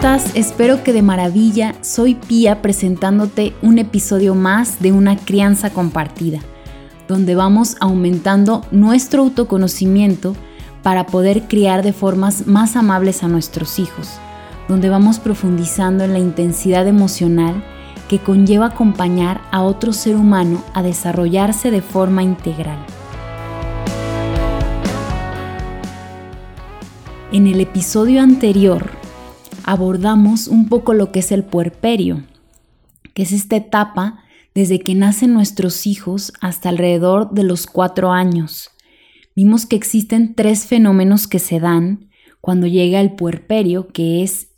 ¿cómo estás? Espero que de maravilla. Soy Pía presentándote un episodio más de una crianza compartida, donde vamos aumentando nuestro autoconocimiento para poder criar de formas más amables a nuestros hijos, donde vamos profundizando en la intensidad emocional que conlleva acompañar a otro ser humano a desarrollarse de forma integral. En el episodio anterior abordamos un poco lo que es el puerperio, que es esta etapa desde que nacen nuestros hijos hasta alrededor de los cuatro años. Vimos que existen tres fenómenos que se dan cuando llega el puerperio, que es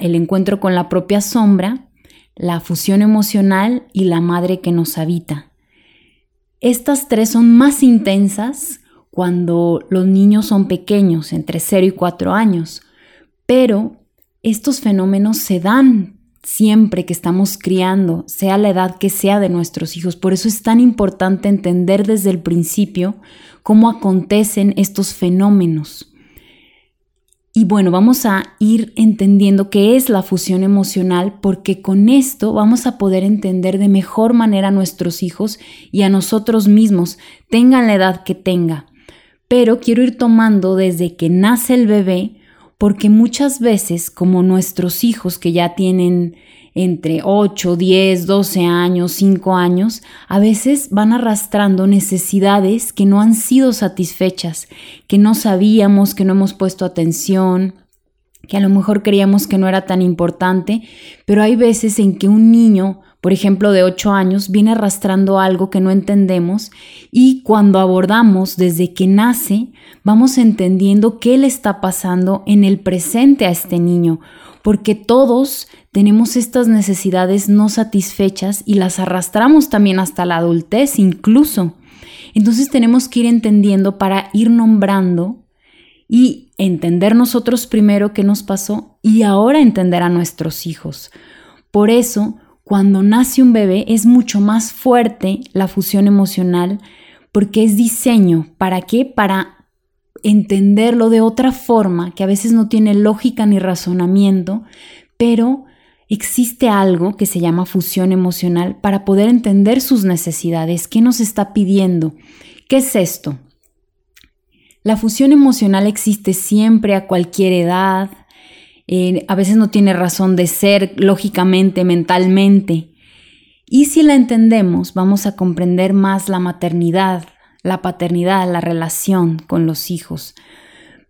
el encuentro con la propia sombra, la fusión emocional y la madre que nos habita. Estas tres son más intensas cuando los niños son pequeños, entre 0 y 4 años, pero estos fenómenos se dan siempre que estamos criando, sea la edad que sea de nuestros hijos. Por eso es tan importante entender desde el principio cómo acontecen estos fenómenos. Y bueno, vamos a ir entendiendo qué es la fusión emocional porque con esto vamos a poder entender de mejor manera a nuestros hijos y a nosotros mismos, tengan la edad que tenga. Pero quiero ir tomando desde que nace el bebé porque muchas veces, como nuestros hijos que ya tienen entre 8, 10, 12 años, 5 años, a veces van arrastrando necesidades que no han sido satisfechas, que no sabíamos, que no hemos puesto atención, que a lo mejor creíamos que no era tan importante, pero hay veces en que un niño por ejemplo, de 8 años, viene arrastrando algo que no entendemos y cuando abordamos desde que nace, vamos entendiendo qué le está pasando en el presente a este niño, porque todos tenemos estas necesidades no satisfechas y las arrastramos también hasta la adultez incluso. Entonces tenemos que ir entendiendo para ir nombrando y entender nosotros primero qué nos pasó y ahora entender a nuestros hijos. Por eso, cuando nace un bebé es mucho más fuerte la fusión emocional porque es diseño. ¿Para qué? Para entenderlo de otra forma que a veces no tiene lógica ni razonamiento, pero existe algo que se llama fusión emocional para poder entender sus necesidades, qué nos está pidiendo. ¿Qué es esto? La fusión emocional existe siempre a cualquier edad, eh, a veces no tiene razón de ser lógicamente, mentalmente. Y si la entendemos, vamos a comprender más la maternidad, la paternidad, la relación con los hijos.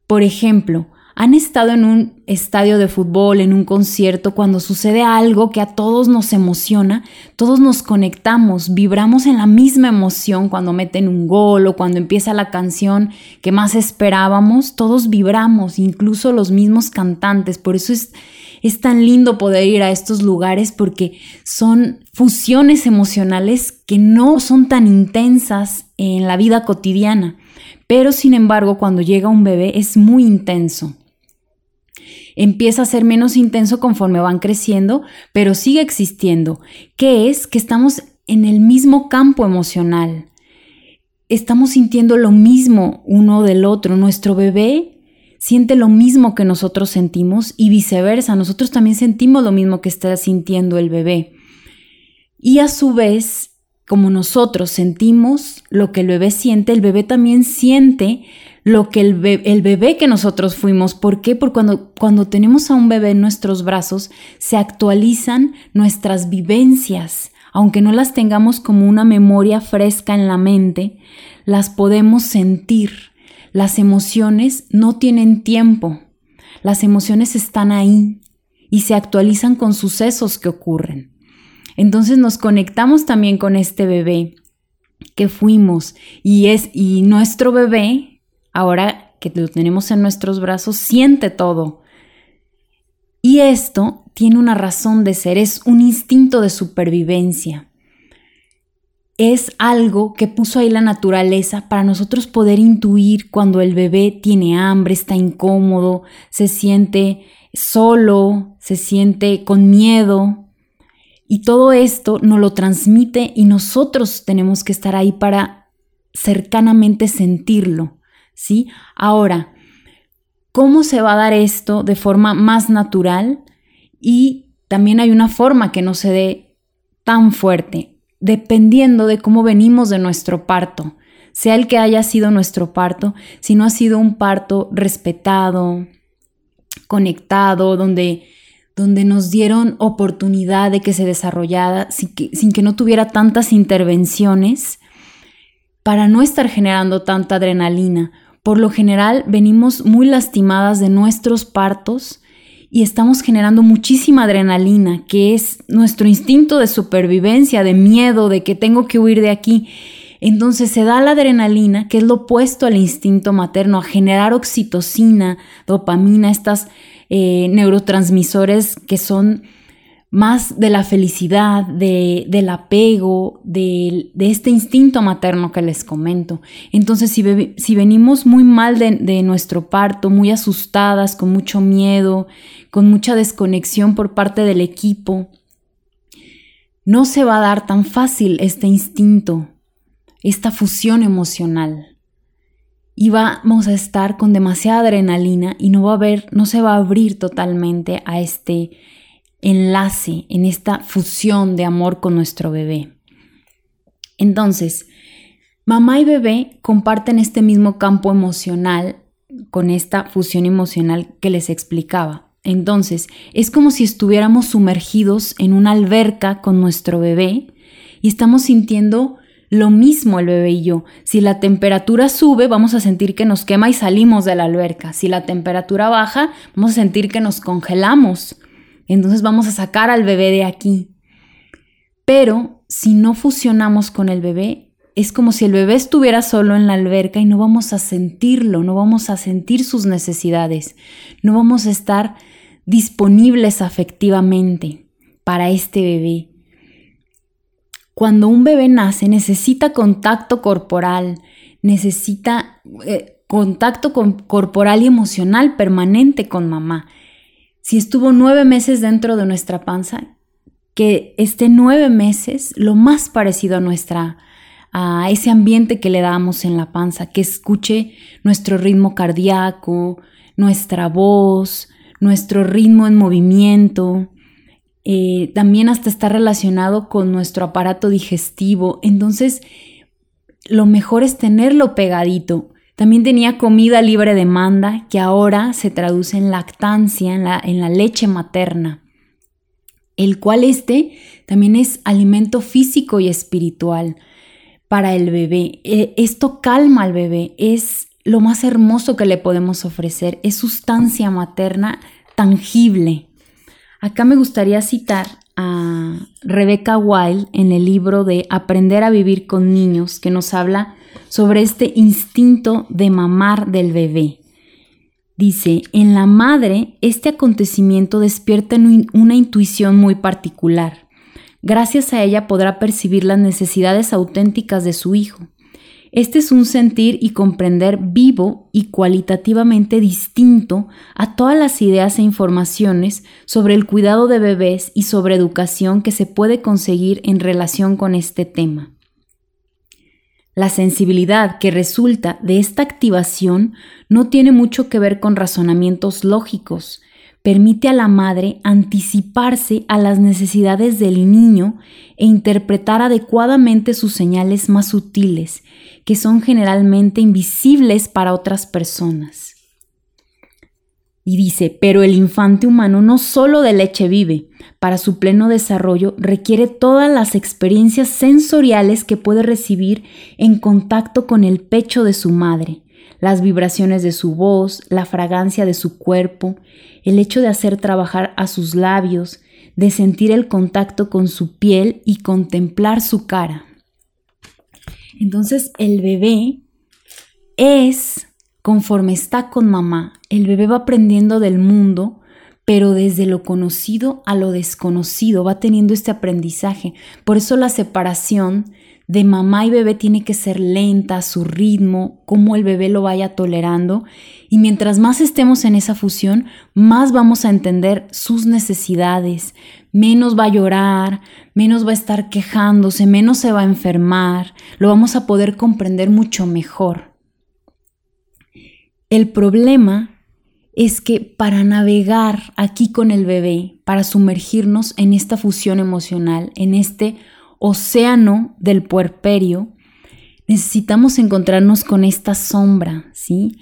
Por ejemplo, han estado en un estadio de fútbol, en un concierto, cuando sucede algo que a todos nos emociona, todos nos conectamos, vibramos en la misma emoción cuando meten un gol o cuando empieza la canción que más esperábamos, todos vibramos, incluso los mismos cantantes. Por eso es, es tan lindo poder ir a estos lugares porque son fusiones emocionales que no son tan intensas en la vida cotidiana. Pero sin embargo, cuando llega un bebé es muy intenso empieza a ser menos intenso conforme van creciendo, pero sigue existiendo, que es que estamos en el mismo campo emocional. Estamos sintiendo lo mismo uno del otro. Nuestro bebé siente lo mismo que nosotros sentimos y viceversa. Nosotros también sentimos lo mismo que está sintiendo el bebé. Y a su vez, como nosotros sentimos lo que el bebé siente, el bebé también siente lo que el, bebé que nosotros fuimos. ¿Por qué? Porque cuando, cuando tenemos a un bebé en nuestros brazos, se actualizan nuestras vivencias. Aunque no las tengamos como una memoria fresca en la mente, las podemos sentir. Las emociones no tienen tiempo. Las emociones están ahí y se actualizan con sucesos que ocurren. Entonces nos conectamos también con este bebé que fuimos y es y nuestro bebé ahora que lo tenemos en nuestros brazos, siente todo. Y esto tiene una razón de ser, es un instinto de supervivencia. Es algo que puso ahí la naturaleza para nosotros poder intuir cuando el bebé tiene hambre, está incómodo, se siente solo, se siente con miedo. Y todo esto nos lo transmite y nosotros tenemos que estar ahí para cercanamente sentirlo. ¿Sí? Ahora, ¿Cómo se va a dar esto de forma más natural? Y también hay una forma que no se dé tan fuerte, dependiendo de cómo venimos de nuestro parto, sea el que haya sido nuestro parto, si no ha sido un parto respetado, conectado, donde, donde nos dieron oportunidad de que se desarrollara sin que, sin que no tuviera tantas intervenciones, para no estar generando tanta adrenalina. Por lo general venimos muy lastimadas de nuestros partos y estamos generando muchísima adrenalina, que es nuestro instinto de supervivencia, de miedo, de que tengo que huir de aquí. Entonces se da la adrenalina, que es lo opuesto al instinto materno, a generar oxitocina, dopamina, estas eh, neurotransmisores que son más de la felicidad, del apego, de, este instinto materno que les comento. Entonces, si, si venimos muy mal de, de, nuestro parto, muy asustadas, con mucho miedo, con mucha desconexión por parte del equipo, no se va a dar tan fácil este instinto, esta fusión emocional. Y vamos a estar con demasiada adrenalina y no va a haber, no se va a abrir totalmente a este enlace, en esta fusión de amor con nuestro bebé. Entonces, mamá y bebé comparten este mismo campo emocional con esta fusión emocional que les explicaba. Entonces, es como si estuviéramos sumergidos en una alberca con nuestro bebé y estamos sintiendo lo mismo el bebé y yo. Si la temperatura sube, vamos a sentir que nos quema y salimos de la alberca. Si la temperatura baja, vamos a sentir que nos congelamos. Entonces vamos a sacar al bebé de aquí. Pero si no fusionamos con el bebé, es como si el bebé estuviera solo en la alberca y no vamos a sentirlo, no vamos a sentir sus necesidades, no vamos a estar disponibles afectivamente para este bebé. Cuando un bebé nace necesita contacto corporal, necesita eh, contacto corporal y emocional permanente con mamá si estuvo nueve meses dentro de nuestra panza, que esté nueve meses lo más parecido a nuestra a ese ambiente que le damos en la panza, que escuche nuestro ritmo cardíaco, nuestra voz, nuestro ritmo en movimiento, eh, también hasta está relacionado con nuestro aparato digestivo. Entonces, lo mejor es tenerlo pegadito. También tenía comida libre demanda, que ahora se traduce en lactancia, en la, leche materna, el cual este también es alimento físico y espiritual para el bebé. E, esto calma al bebé, es lo más hermoso que le podemos ofrecer, es sustancia materna tangible. Acá me gustaría citar a Rebecca Wild en el libro de Aprender a vivir con niños, que nos habla sobre este instinto de mamar del bebé. Dice, en la madre este acontecimiento despierta una intuición muy particular. Gracias a ella podrá percibir las necesidades auténticas de su hijo. Este es un sentir y comprender vivo y cualitativamente distinto a todas las ideas e informaciones sobre el cuidado de bebés y sobre educación que se puede conseguir en relación con este tema. La sensibilidad que resulta de esta activación no tiene mucho que ver con razonamientos lógicos, permite a la madre anticiparse a las necesidades del niño e interpretar adecuadamente sus señales más sutiles, que son generalmente invisibles para otras personas. Y dice, pero el infante humano no solo de leche vive, para su pleno desarrollo requiere todas las experiencias sensoriales que puede recibir en contacto con el pecho de su madre, las vibraciones de su voz, la fragancia de su cuerpo, el hecho de hacer trabajar a sus labios, de sentir el contacto con su piel y contemplar su cara. Entonces el bebé es Conforme está con mamá, el bebé va aprendiendo del mundo, pero desde lo conocido a lo desconocido, va teniendo este aprendizaje. Por eso la separación de mamá y bebé tiene que ser lenta, su ritmo, cómo el bebé lo vaya tolerando. Y mientras más estemos en esa fusión, más vamos a entender sus necesidades, menos va a llorar, menos va a estar quejándose, menos se va a enfermar, lo vamos a poder comprender mucho mejor. El problema es que para navegar aquí con el bebé, para sumergirnos en esta fusión emocional, en este océano del puerperio, necesitamos encontrarnos con esta sombra, ¿sí?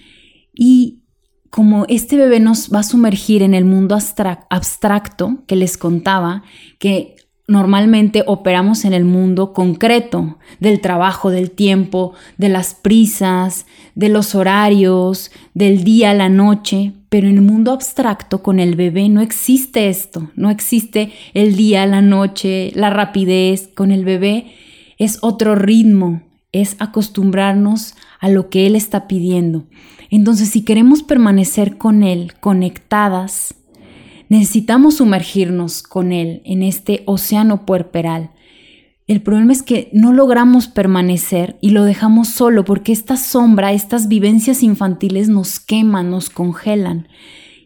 Y como este bebé nos va a sumergir en el mundo abstracto que les contaba, que normalmente operamos en el mundo concreto del trabajo, del tiempo, de las prisas, de los horarios, del día a la noche, pero en el mundo abstracto con el bebé no existe esto, no existe el día, la noche, la rapidez, con el bebé es otro ritmo, es acostumbrarnos a lo que él está pidiendo. Entonces, si queremos permanecer con él conectadas, Necesitamos sumergirnos con Él en este océano puerperal. El problema es que no logramos permanecer y lo dejamos solo porque esta sombra, estas vivencias infantiles nos queman, nos congelan.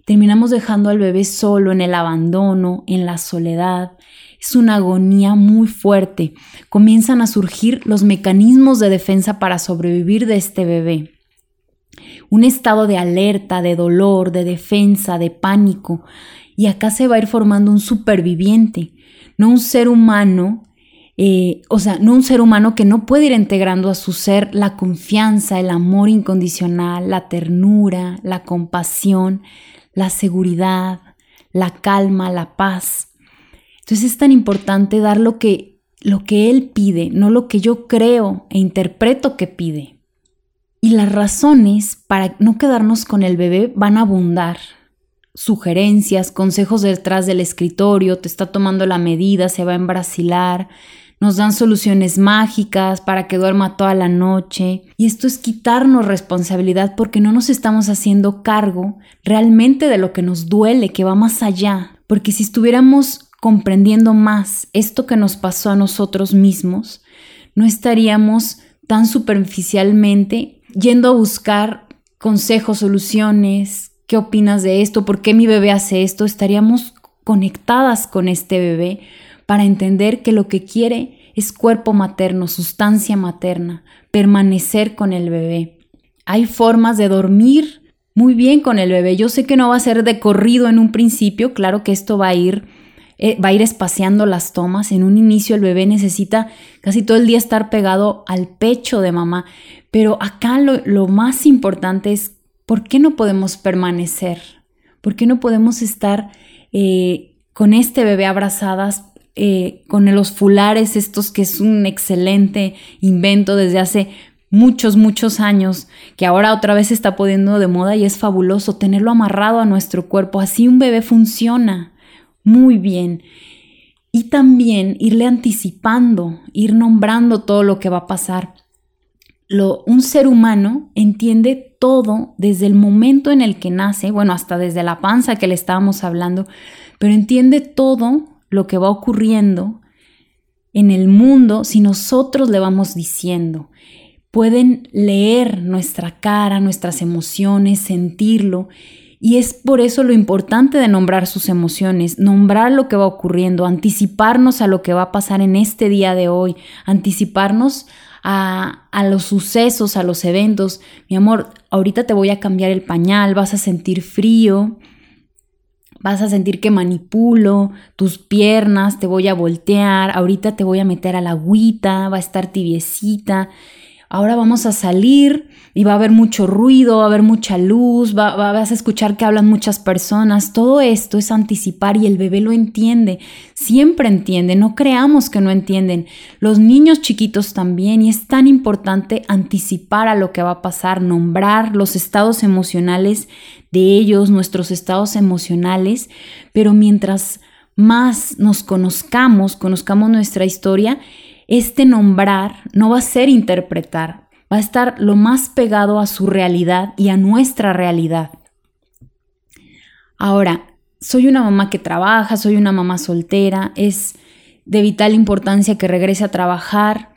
Terminamos dejando al bebé solo en el abandono, en la soledad. Es una agonía muy fuerte. Comienzan a surgir los mecanismos de defensa para sobrevivir de este bebé. Un estado de alerta, de dolor, de defensa, de pánico y acá se va a ir formando un superviviente, no un ser humano, o sea, no un ser humano que no puede ir integrando a su ser la confianza, el amor incondicional, la ternura, la compasión, la seguridad, la calma, la paz. Entonces es tan importante dar lo que, lo que Él pide, no lo que yo creo e interpreto que pide. Y las razones para no quedarnos con el bebé van a abundar sugerencias, consejos detrás del escritorio, te está tomando la medida, se va a embrasilar, nos dan soluciones mágicas para que duerma toda la noche. Y esto es quitarnos responsabilidad porque no nos estamos haciendo cargo realmente de lo que nos duele, que va más allá. Porque si estuviéramos comprendiendo más esto que nos pasó a nosotros mismos, no estaríamos tan superficialmente yendo a buscar consejos, soluciones, ¿Qué opinas de esto? ¿Por qué mi bebé hace esto? Estaríamos conectadas con este bebé para entender que lo que quiere es cuerpo materno, sustancia materna, permanecer con el bebé. Hay formas de dormir muy bien con el bebé. Yo sé que no va a ser de corrido en un principio, claro que esto va a ir eh, va a ir espaciando las tomas. En un inicio el bebé necesita casi todo el día estar pegado al pecho de mamá, pero acá lo, más importante es ¿por qué no podemos permanecer? ¿Por qué no podemos estar eh, con este bebé abrazadas, eh, con los fulares estos que es un excelente invento desde hace muchos, muchos años, que ahora otra vez está poniendo de moda y es fabuloso tenerlo amarrado a nuestro cuerpo. Así un bebé funciona muy bien. Y también irle anticipando, ir nombrando todo lo que va a pasar un ser humano entiende todo desde el momento en el que nace, bueno, hasta desde la panza que le estábamos hablando, pero entiende todo lo que va ocurriendo en el mundo si nosotros le vamos diciendo. Pueden leer nuestra cara, nuestras emociones, sentirlo. Y es por eso lo importante de nombrar sus emociones, nombrar lo que va ocurriendo, anticiparnos a lo que va a pasar en este día de hoy, anticiparnos a, los sucesos, a los eventos. Mi amor, ahorita te voy a cambiar el pañal, vas a sentir frío, vas a sentir que manipulo tus piernas, te voy a voltear, ahorita te voy a meter a la agüita, va a estar tibiecita ahora vamos a salir y va a haber mucho ruido, va a haber mucha luz, va, vas a escuchar que hablan muchas personas. Todo esto es anticipar y el bebé lo entiende, siempre entiende, no creamos que no entienden. Los niños chiquitos también y es tan importante anticipar a lo que va a pasar, nombrar los estados emocionales de ellos, nuestros estados emocionales, pero mientras más nos conozcamos, conozcamos nuestra historia, este nombrar no va a ser interpretar, va a estar lo más pegado a su realidad y a nuestra realidad. Ahora, soy una mamá que trabaja, soy una mamá soltera, es de vital importancia que regrese a trabajar.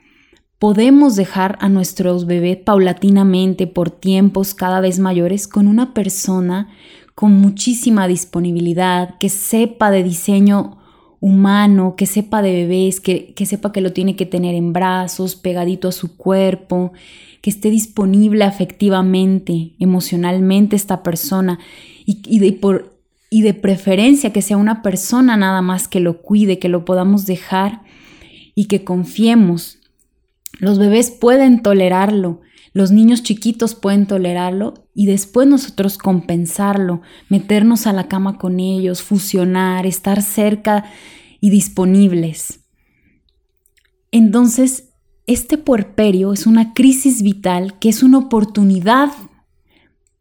Podemos dejar a nuestros bebés paulatinamente por tiempos cada vez mayores con una persona con muchísima disponibilidad, que sepa de diseño humano, que sepa de bebés, que, que, sepa que lo tiene que tener en brazos, pegadito a su cuerpo, que esté disponible afectivamente, emocionalmente esta persona y, de, por, y de preferencia que sea una persona nada más que lo cuide, que lo podamos dejar y que confiemos. Los bebés pueden tolerarlo, los niños chiquitos pueden tolerarlo y después nosotros compensarlo, meternos a la cama con ellos, fusionar, estar cerca y disponibles. Entonces, este puerperio es una crisis vital que es una oportunidad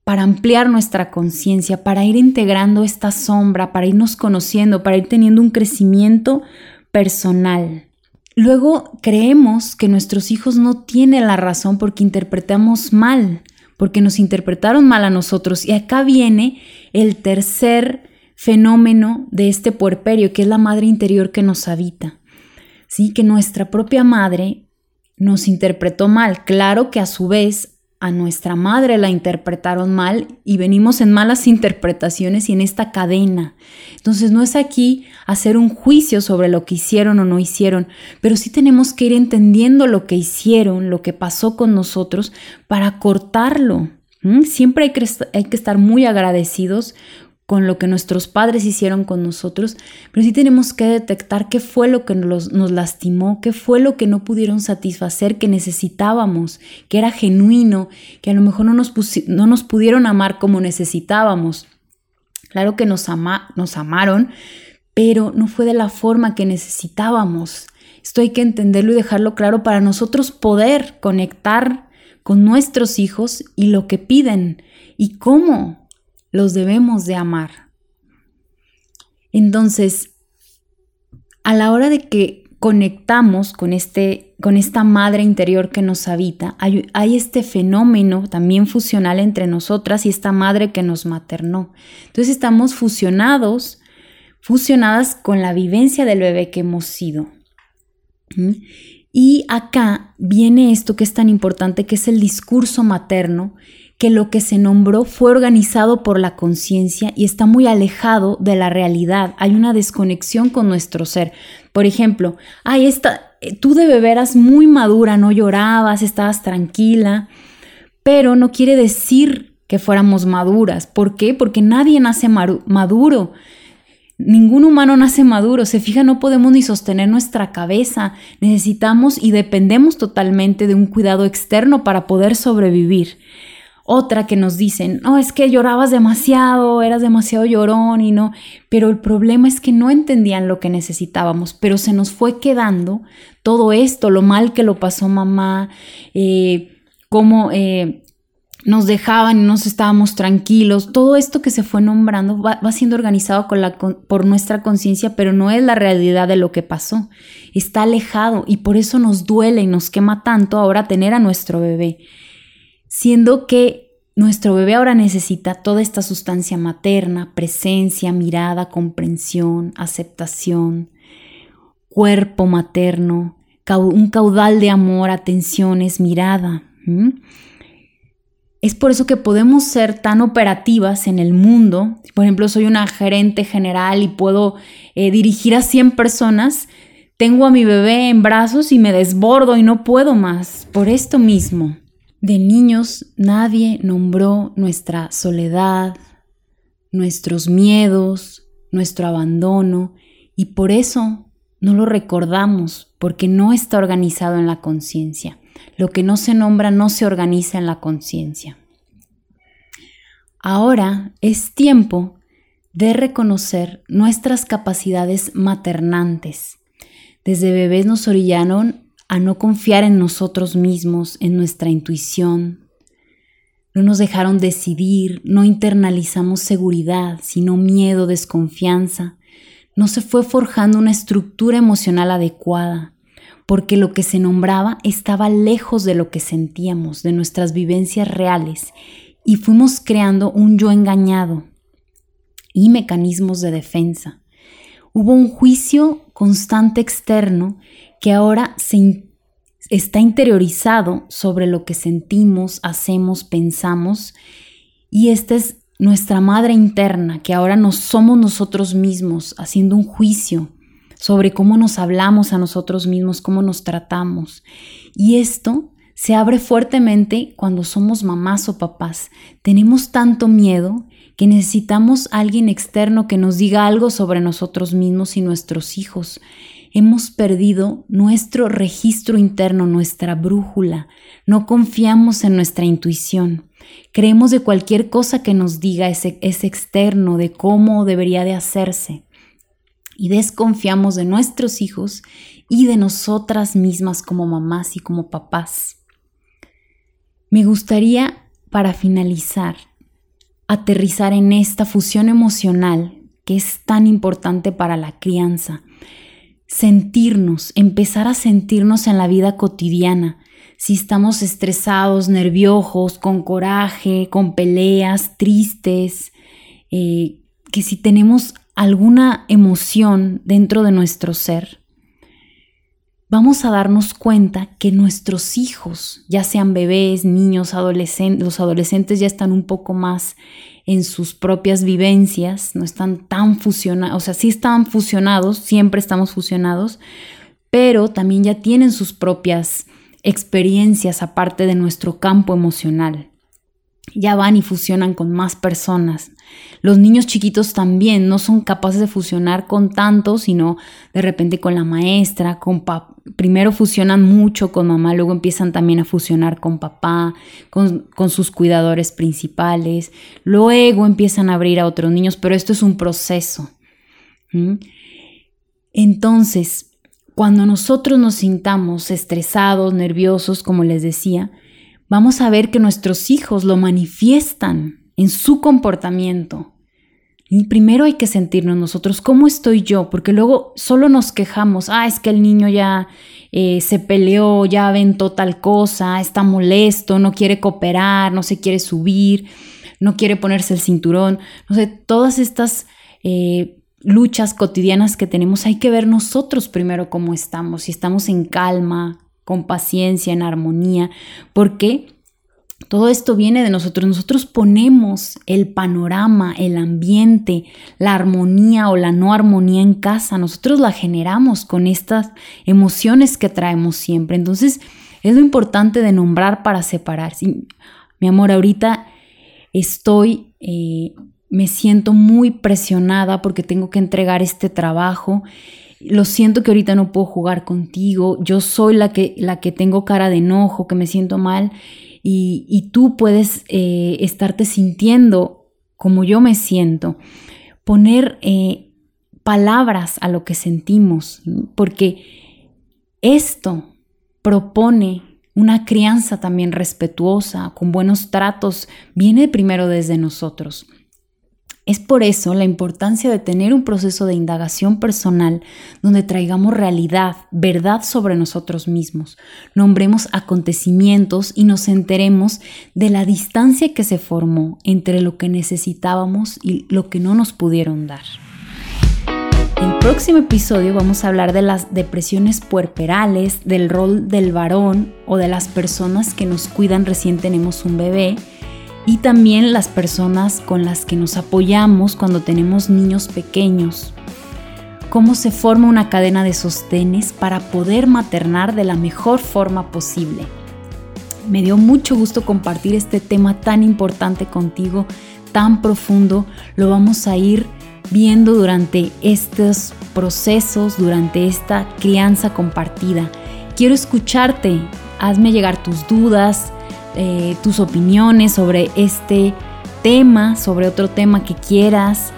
para ampliar nuestra conciencia, para ir integrando esta sombra, para irnos conociendo, para ir teniendo un crecimiento personal. Luego creemos que nuestros hijos no tienen la razón porque interpretamos mal, porque nos interpretaron mal a nosotros. Y acá viene el tercer fenómeno de este puerperio, que es la madre interior que nos habita. Sí, que nuestra propia madre nos interpretó mal. Claro que a su vez a nuestra madre la interpretaron mal y venimos en malas interpretaciones y en esta cadena. Entonces no es aquí hacer un juicio sobre lo que hicieron o no hicieron, pero sí tenemos que ir entendiendo lo que hicieron, lo que pasó con nosotros para cortarlo. Siempre hay que, hay que estar muy agradecidos con lo que nuestros padres hicieron con nosotros, pero sí tenemos que detectar qué fue lo que nos, lastimó, qué fue lo que no pudieron satisfacer, que necesitábamos, que era genuino, que a lo mejor no nos, no nos pudieron amar como necesitábamos. Claro que nos, nos amaron, pero no fue de la forma que necesitábamos. Esto hay que entenderlo y dejarlo claro para nosotros poder conectar con nuestros hijos y lo que piden y cómo los debemos de amar. Entonces, a la hora de que conectamos con, este, con esta madre interior que nos habita, hay, este fenómeno también fusional entre nosotras y esta madre que nos maternó. Entonces estamos fusionados, fusionadas con la vivencia del bebé que hemos sido. ¿Mm? Y acá viene esto que es tan importante, que es el discurso materno, que lo que se nombró fue organizado por la conciencia y está muy alejado de la realidad. Hay una desconexión con nuestro ser. Por ejemplo, ay, esta, tú de bebé eras muy madura, no llorabas, estabas tranquila, pero no quiere decir que fuéramos maduras. ¿Por qué? Porque nadie nace maduro. Ningún humano nace maduro, se fija, no podemos ni sostener nuestra cabeza, necesitamos y dependemos totalmente de un cuidado externo para poder sobrevivir. Otra que nos dicen, no, es que llorabas demasiado, eras demasiado llorón y no, pero el problema es que no entendían lo que necesitábamos, pero se nos fue quedando todo esto, lo mal que lo pasó mamá, eh, cómo eh, nos dejaban y nos estábamos tranquilos, todo esto que se fue nombrando va, siendo organizado con la, por nuestra conciencia, pero no es la realidad de lo que pasó, está alejado y por eso nos duele y nos quema tanto ahora tener a nuestro bebé siendo que nuestro bebé ahora necesita toda esta sustancia materna, presencia, mirada, comprensión, aceptación, cuerpo materno, un caudal de amor, atenciones, mirada. Es por eso que podemos ser tan operativas en el mundo. Por ejemplo, soy una gerente general y puedo eh, dirigir a 100 personas. Tengo a mi bebé en brazos y me desbordo y no puedo más. Por esto mismo. De niños nadie nombró nuestra soledad, nuestros miedos, nuestro abandono, y por eso no lo recordamos, porque no está organizado en la conciencia. Lo que no se nombra no se organiza en la conciencia. Ahora es tiempo de reconocer nuestras capacidades maternantes. Desde bebés nos orillaron a no confiar en nosotros mismos, en nuestra intuición. No nos dejaron decidir, no internalizamos seguridad, sino miedo, desconfianza. No se fue forjando una estructura emocional adecuada, porque lo que se nombraba estaba lejos de lo que sentíamos, de nuestras vivencias reales, y fuimos creando un yo engañado y mecanismos de defensa. Hubo un juicio constante externo que ahora se está interiorizado sobre lo que sentimos, hacemos, pensamos, y esta es nuestra madre interna, que ahora no somos nosotros mismos haciendo un juicio sobre cómo nos hablamos a nosotros mismos, cómo nos tratamos. Y esto se abre fuertemente cuando somos mamás o papás. Tenemos tanto miedo que necesitamos a alguien externo que nos diga algo sobre nosotros mismos y nuestros hijos. Hemos perdido nuestro registro interno, nuestra brújula. No confiamos en nuestra intuición. Creemos de cualquier cosa que nos diga ese, ese externo, de cómo debería de hacerse. Y desconfiamos de nuestros hijos y de nosotras mismas como mamás y como papás. Me gustaría, para finalizar, aterrizar en esta fusión emocional que es tan importante para la crianza. Sentirnos, empezar a sentirnos en la vida cotidiana. Si estamos estresados, nerviosos, con coraje, con peleas, tristes, eh, que si tenemos alguna emoción dentro de nuestro ser, vamos a darnos cuenta que nuestros hijos, ya sean bebés, niños, adolescentes, los adolescentes ya están un poco más en sus propias vivencias, no están tan fusionados, o sea, sí están fusionados, siempre estamos fusionados, pero también ya tienen sus propias experiencias aparte de nuestro campo emocional ya van y fusionan con más personas. Los niños chiquitos también no son capaces de fusionar con tantos, sino de repente con la maestra, con primero fusionan mucho con mamá, luego empiezan también a fusionar con papá, con, sus cuidadores principales, luego empiezan a abrir a otros niños, pero esto es un proceso. Entonces, cuando nosotros nos sintamos estresados, nerviosos, como les decía, vamos a ver que nuestros hijos lo manifiestan en su comportamiento. Primero hay que sentirnos nosotros, ¿cómo estoy yo? Porque luego solo nos quejamos, ah, es que el niño ya eh, se peleó, ya aventó tal cosa, está molesto, no quiere cooperar, no se quiere subir, no quiere ponerse el cinturón. No sé, todas estas eh, luchas cotidianas que tenemos, hay que ver nosotros primero cómo estamos, si estamos en calma, con paciencia, en armonía, porque todo esto viene de nosotros. Nosotros ponemos el panorama, el ambiente, la armonía o la no armonía en casa. Nosotros la generamos con estas emociones que traemos siempre. Entonces, es lo importante de nombrar para separar. mi amor, ahorita estoy, eh, me siento muy presionada porque tengo que entregar este trabajo lo siento que ahorita no puedo jugar contigo, yo soy la que, la que tengo cara de enojo, que me siento mal, y, tú puedes eh, estarte sintiendo como yo me siento. Poner eh, palabras a lo que sentimos, porque esto propone una crianza también respetuosa, con buenos tratos, viene primero desde nosotros. Es por eso la importancia de tener un proceso de indagación personal donde traigamos realidad, verdad sobre nosotros mismos, nombremos acontecimientos y nos enteremos de la distancia que se formó entre lo que necesitábamos y lo que no nos pudieron dar. En el próximo episodio vamos a hablar de las depresiones puerperales, del rol del varón o de las personas que nos cuidan recién tenemos un bebé y también las personas con las que nos apoyamos cuando tenemos niños pequeños. Cómo se forma una cadena de sostenes para poder maternar de la mejor forma posible. Me dio mucho gusto compartir este tema tan importante contigo, tan profundo. Lo vamos a ir viendo durante estos procesos, durante esta crianza compartida. Quiero escucharte, hazme llegar tus dudas, eh, tus opiniones sobre este tema, sobre otro tema que quieras.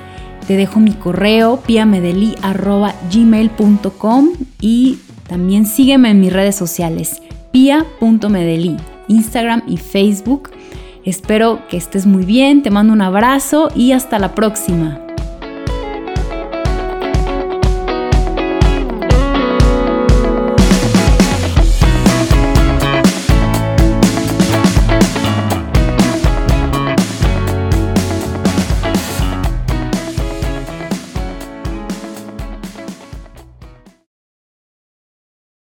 Te dejo mi correo piamedeli.gmail.com y también sígueme en mis redes sociales pia.medeli, Instagram y Facebook. Espero que estés muy bien, te mando un abrazo y hasta la próxima.